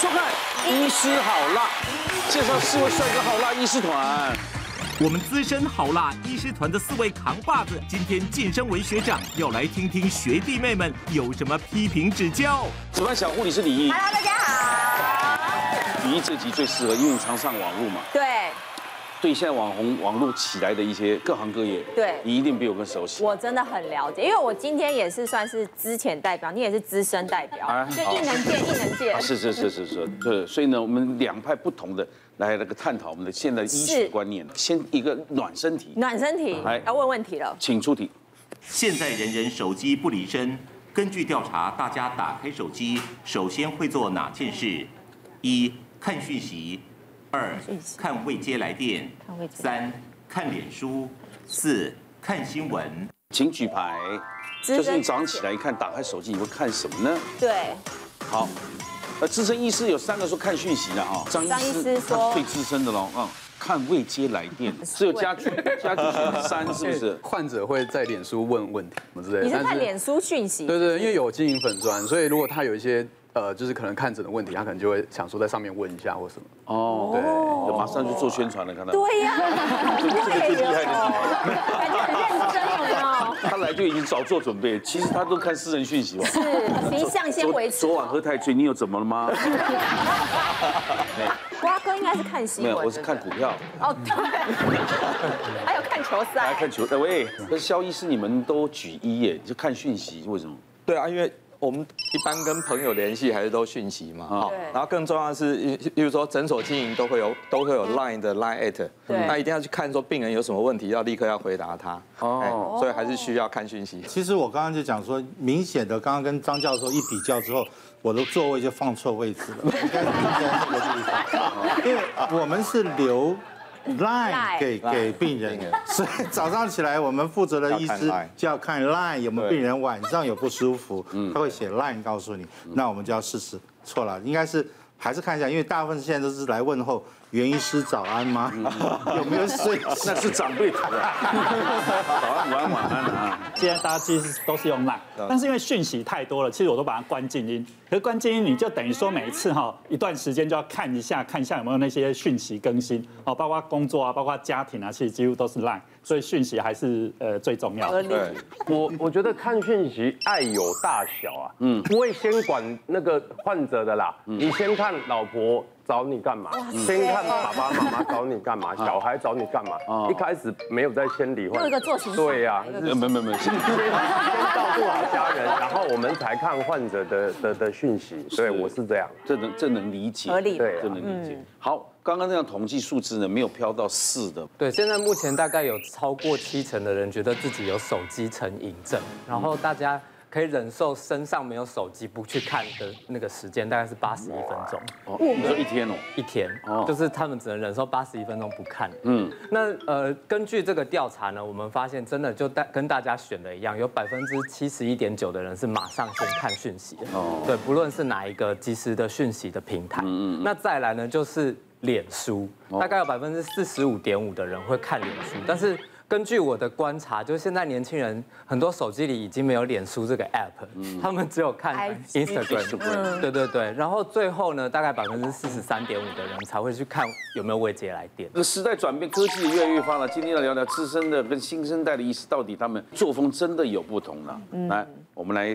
收看《医师好辣》，介绍四位帅哥好辣医师团。我们资深好辣医师团的四位扛把子，今天晋升为学长，要来听听学弟妹们有什么批评指教。值班小护理是李一。Hello，大家好。李一这集最适合，因为常上网路嘛。对。对，现在网红网络起来的一些各行各业，对，你一定比我更熟悉。我真的很了解，因为我今天也是算是资浅代表，你也是资深代表，就一能界，一能界。是是是是是，对，所以呢，我们两派不同的来那个探讨我们的现在医学观念。先一个暖身题，暖身题，来要问问题了，请出题。现在人人手机不离身，根据调查，大家打开手机首先会做哪件事？一看讯息。二看未接来电，三看脸书，四看新闻。请举牌。就是你早上起来一看，打开手机，你会看什么呢？对。好，那，资深医师有三个说看讯息的哈。张医师说最资深的喽，嗯，看未接来电，只有家具，家具选三是不是？患者会在脸书问问题什么之类的。你是看脸书讯息？对对，因为有经营粉砖，所以如果他有一些。呃，就是可能看诊的问题，他可能就会想说在上面问一下或什么。哦，对，就马上就做宣传了，看到。对呀，这个最厉害的是，感觉很认真，有没有？他来就已经早做准备，其实他都看私人讯息吧。是，形象先维持。昨晚喝太醉，你有怎么了吗？瓜哥应该是看新闻。没有，我是看股票。哦，对。还有看球赛。还看球赛？喂，可是萧医师，你们都举一耶，就看讯息，为什么？对啊，因为。我们一般跟朋友联系还是都讯息嘛，好，然后更重要的是，例如说诊所经营都会有都会有 Line 的 Line at，那一定要去看说病人有什么问题，要立刻要回答他，哦，所以还是需要看讯息。其实我刚刚就讲说，明显的刚刚跟张教授一比较之后，我的座位就放错位置了，应该是在那个地方，因为我们是留。Line 给给病人，所以早上起来我们负责的医师就要看 Line 有没有病人晚上有不舒服，他会写 Line 告诉你，那我们就要试试。错了，应该是还是看一下，因为大部分现在都是来问候。袁医师早安吗？有没有睡？那是长辈的。早安、午安、晚安啊！现在大家其实都是用 Line，但是因为讯息太多了，其实我都把它关静音。可是关静音，你就等于说每一次哈一段时间就要看一下，看一下有没有那些讯息更新哦，包括工作啊，包括家庭啊，其实几乎都是 Line，所以讯息还是呃最重要的。对，我我觉得看讯息爱有大小啊，嗯，不会先管那个患者的啦，你先看老婆。找你干嘛？先看爸爸妈妈找你干嘛？小孩找你干嘛？一开始没有在先理患者。一个做对呀，没没没，先先照顾好家人，然后我们才看患者的的的讯息。对，我是这样，这能这能理解，合理，对，这能理解。好，刚刚那样统计数字呢，没有飘到四的。对，现在目前大概有超过七成的人觉得自己有手机成瘾症，然后大家。可以忍受身上没有手机不去看的那个时间，大概是八十一分钟。哦，你说一天哦？一天，哦，就是他们只能忍受八十一分钟不看。嗯，那呃，根据这个调查呢，我们发现真的就大跟大家选的一样，有百分之七十一点九的人是马上先看讯息。哦，对，不论是哪一个即时的讯息的平台。嗯嗯。那再来呢，就是脸书，大概有百分之四十五点五的人会看脸书，但是。根据我的观察，就是现在年轻人很多手机里已经没有脸书这个 app，他们只有看 Instagram。对对对，然后最后呢，大概百分之四十三点五的人才会去看有没有未接来电。那时代转变，科技越来越发达。今天要聊聊资深的跟新生代的医师，到底他们作风真的有不同呢？来，我们来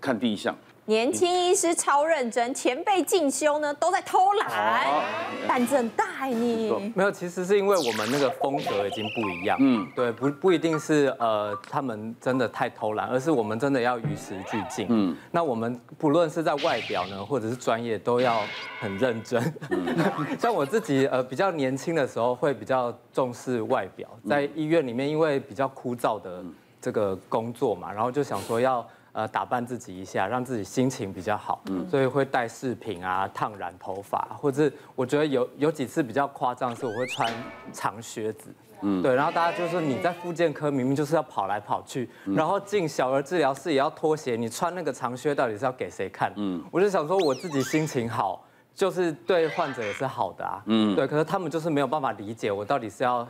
看第一项。年轻医师超认真，前辈进修呢都在偷懒，胆子很大哎你。没有，其实是因为我们那个风格已经不一样。嗯，对，不不一定是呃他们真的太偷懒，而是我们真的要与时俱进。嗯，那我们不论是在外表呢，或者是专业，都要很认真。像我自己呃比较年轻的时候，会比较重视外表，在医院里面因为比较枯燥的这个工作嘛，然后就想说要。呃，打扮自己一下，让自己心情比较好，嗯，所以会戴饰品啊，烫染头发，或者我觉得有有几次比较夸张，是我会穿长靴子，嗯，对，然后大家就说你在复健科明明就是要跑来跑去，然后进小儿治疗室也要脱鞋，你穿那个长靴到底是要给谁看？嗯，我就想说我自己心情好，就是对患者也是好的啊，嗯，对，可是他们就是没有办法理解我到底是要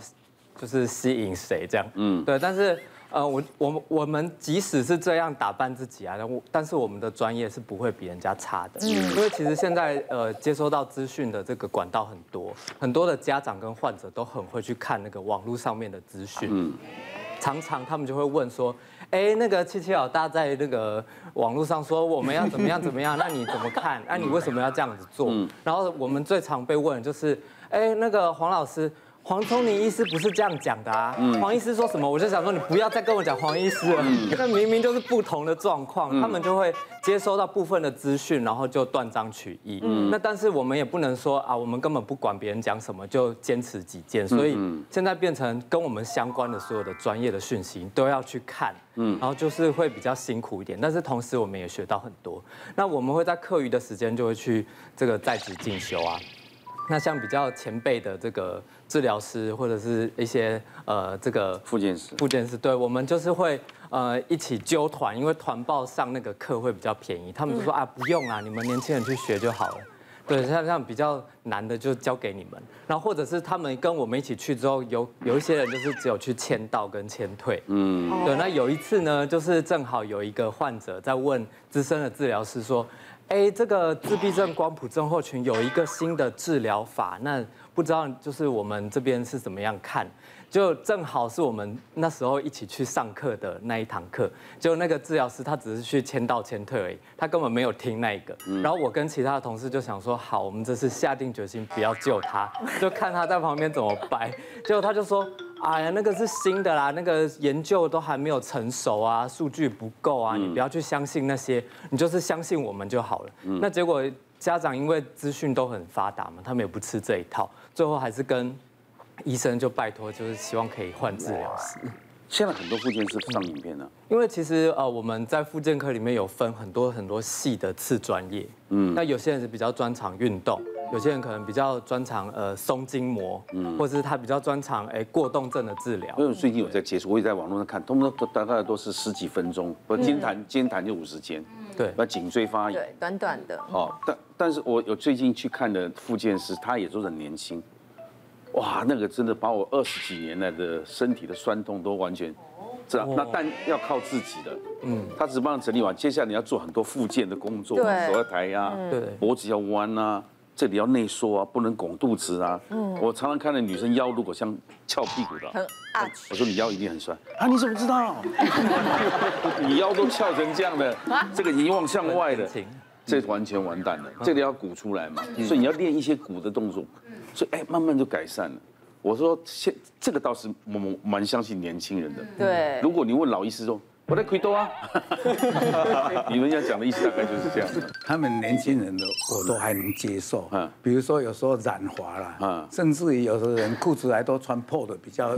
就是吸引谁这样，嗯，对，但是。呃，我我们我们即使是这样打扮自己啊，但但是我们的专业是不会比人家差的。嗯，因为其实现在呃接收到资讯的这个管道很多，很多的家长跟患者都很会去看那个网络上面的资讯。嗯，常常他们就会问说，哎，那个七七老大在那个网络上说我们要怎么样怎么样，那你怎么看？那你为什么要这样子做？然后我们最常被问的就是，哎，那个黄老师。黄聪宁医师不是这样讲的啊！黄医师说什么，我就想说你不要再跟我讲黄医师了。那明明就是不同的状况，他们就会接收到部分的资讯，然后就断章取义。那但是我们也不能说啊，我们根本不管别人讲什么，就坚持己见。所以现在变成跟我们相关的所有的专业的讯息都要去看，然后就是会比较辛苦一点。但是同时我们也学到很多。那我们会在课余的时间就会去这个在职进修啊。那像比较前辈的这个治疗师或者是一些呃这个复健师，复健师，对，我们就是会呃一起揪团，因为团报上那个课会比较便宜，他们就说啊不用啊，你们年轻人去学就好了。对，像这样比较难的就交给你们，然后或者是他们跟我们一起去之后，有有一些人就是只有去签到跟签退。嗯，对，那有一次呢，就是正好有一个患者在问资深的治疗师说。哎，这个自闭症光谱症候群有一个新的治疗法，那不知道就是我们这边是怎么样看？就正好是我们那时候一起去上课的那一堂课，就那个治疗师他只是去签到签退而已，他根本没有听那个。然后我跟其他的同事就想说，好，我们这次下定决心不要救他，就看他在旁边怎么掰。结果他就说。哎呀，那个是新的啦，那个研究都还没有成熟啊，数据不够啊，你不要去相信那些，你就是相信我们就好了。那结果家长因为资讯都很发达嘛，他们也不吃这一套，最后还是跟医生就拜托，就是希望可以换治疗师。现在很多复健师上影片呢，因为其实呃我们在复健科里面有分很多很多细的次专业，嗯，那有些人是比较专长运动。有些人可能比较专长呃松筋膜，嗯，或者是他比较专长哎过动症的治疗。因为最近有在接触，我也在网络上看，他们都大概都是十几分钟，不肩弹肩弹就五十肩，对，那颈椎发炎，对，短短的。哦，但但是我有最近去看的复健师，他也都很年轻，哇，那个真的把我二十几年来的身体的酸痛都完全，这样，那但要靠自己的，嗯，他只帮你整理完，接下来你要做很多复健的工作，对，手要抬呀，对，脖子要弯啊。这里要内缩啊，不能拱肚子啊。嗯，我常常看到女生腰如果像翘屁股的，我说你腰一定很酸啊，你怎么知道？你腰都翘成这样的，这个一望向外的，这完全完蛋了。这里要鼓出来嘛，所以你要练一些鼓的动作，所以哎，慢慢就改善了。我说现这个倒是我蛮相信年轻人的。对，如果你问老医师说。我在亏多啊！你们要讲的意思大概就是这样。他们年轻人的我都还能接受，嗯，比如说有时候染滑了，嗯，甚至于有时候人裤子还都穿破的比较，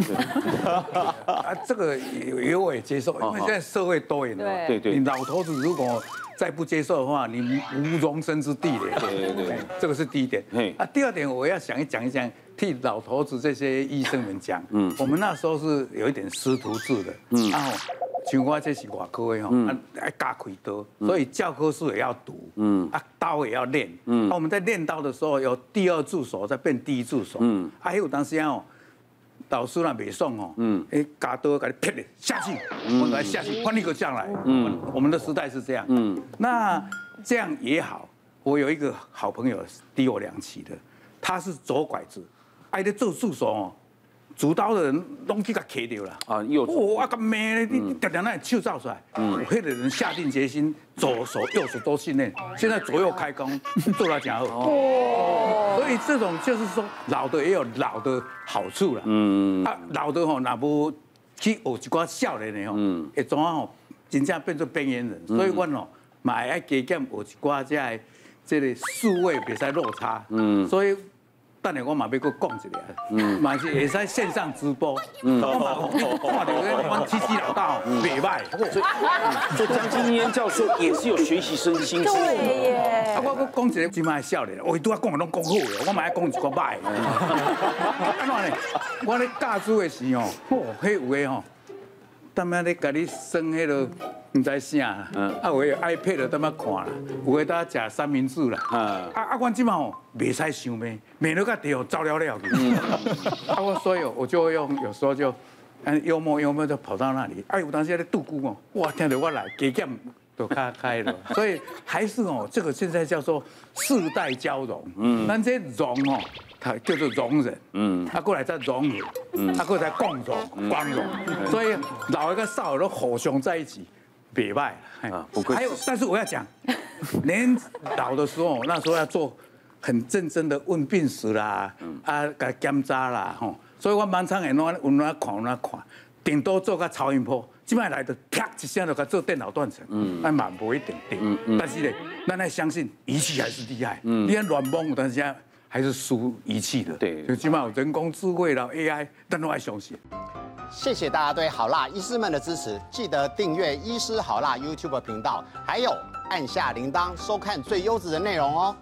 啊，这个也也我也接受，因为现在社会多元了，对。对，你老头子如果再不接受的话，你无容身之地的，对对。对，这个是第一点。啊，第二点我要想一讲一讲，替老头子这些医生们讲，嗯，我们那时候是有一点师徒制的，嗯，然后。像我这是外科的吼，啊，爱加开刀，所以教科书也要读，嗯，啊，刀也要练，嗯，啊，我们在练刀的时候，有第二助手再变第一助手，嗯，啊，还有当时哦，导师那没送哦，嗯，哎，加刀给你劈的下去，我们来下去，换一个将来，嗯，我们的时代是这样，嗯，那这样也好，我有一个好朋友低我两期的，他是左拐子，爱在做助手哦。主刀的人拢去给卡掉了啊！右我个妹，你点点那手造出来，嗯，迄个人下定决心，左手右手都训练，现在左右开弓，做到讲好。哦，所以这种就是说，老的也有老的好处了。嗯啊，老的吼，那不去学一寡少年的吼，嗯，会怎啊吼，真正变做边缘人。所以我吼，嘛爱加减学一寡这个这个数位比赛落差。嗯，所以。等下我嘛要搁讲一下，嗯，嘛是会使线上直播，嗯，看到那阮七七老大袂歹，所以张金燕教授也是有学习身心，对耶。啊，我搁讲一个，今麦少年，我拄仔讲的拢讲好的，我嘛爱讲一个歹。安怎呢？我咧教书的时候，哦，迄有诶吼，当下咧甲你算迄个。唔知啥，嗯，啊，有个 iPad 就在那看啦，有个在食三明治啦，啊，啊，啊，我即马吼未使想咩，免得个地方糟了了，啊，我所以我就用有时候就嗯，幽默幽默就跑到那里，哎，有当时在度孤哦，哇，听到我来，给剑都开开了，所以还是哦，这个现在叫做世代交融，嗯，那这融哦，它叫做容忍，嗯，他过来再融合，嗯，他过来再共融光荣，所以老一个少儿都互相在一起，别败啊，不愧。还有，但是我要讲，年老的时候，那时候要做很认真的问病史啦，啊，给检查啦，吼，所以我满场人拢按按看按看，顶多做个超音波。即摆来的啪一声就给做电脑断层，嗯，那嘛不一定对，嗯嗯，但是呢，咱要相信仪器还是厉害，嗯，你看乱蒙，但是现在还是输仪器的，对，就起码有人工智慧了 AI，但都还相信。谢谢大家对好辣医师们的支持，记得订阅医师好辣 YouTube 频道，还有按下铃铛收看最优质的内容哦。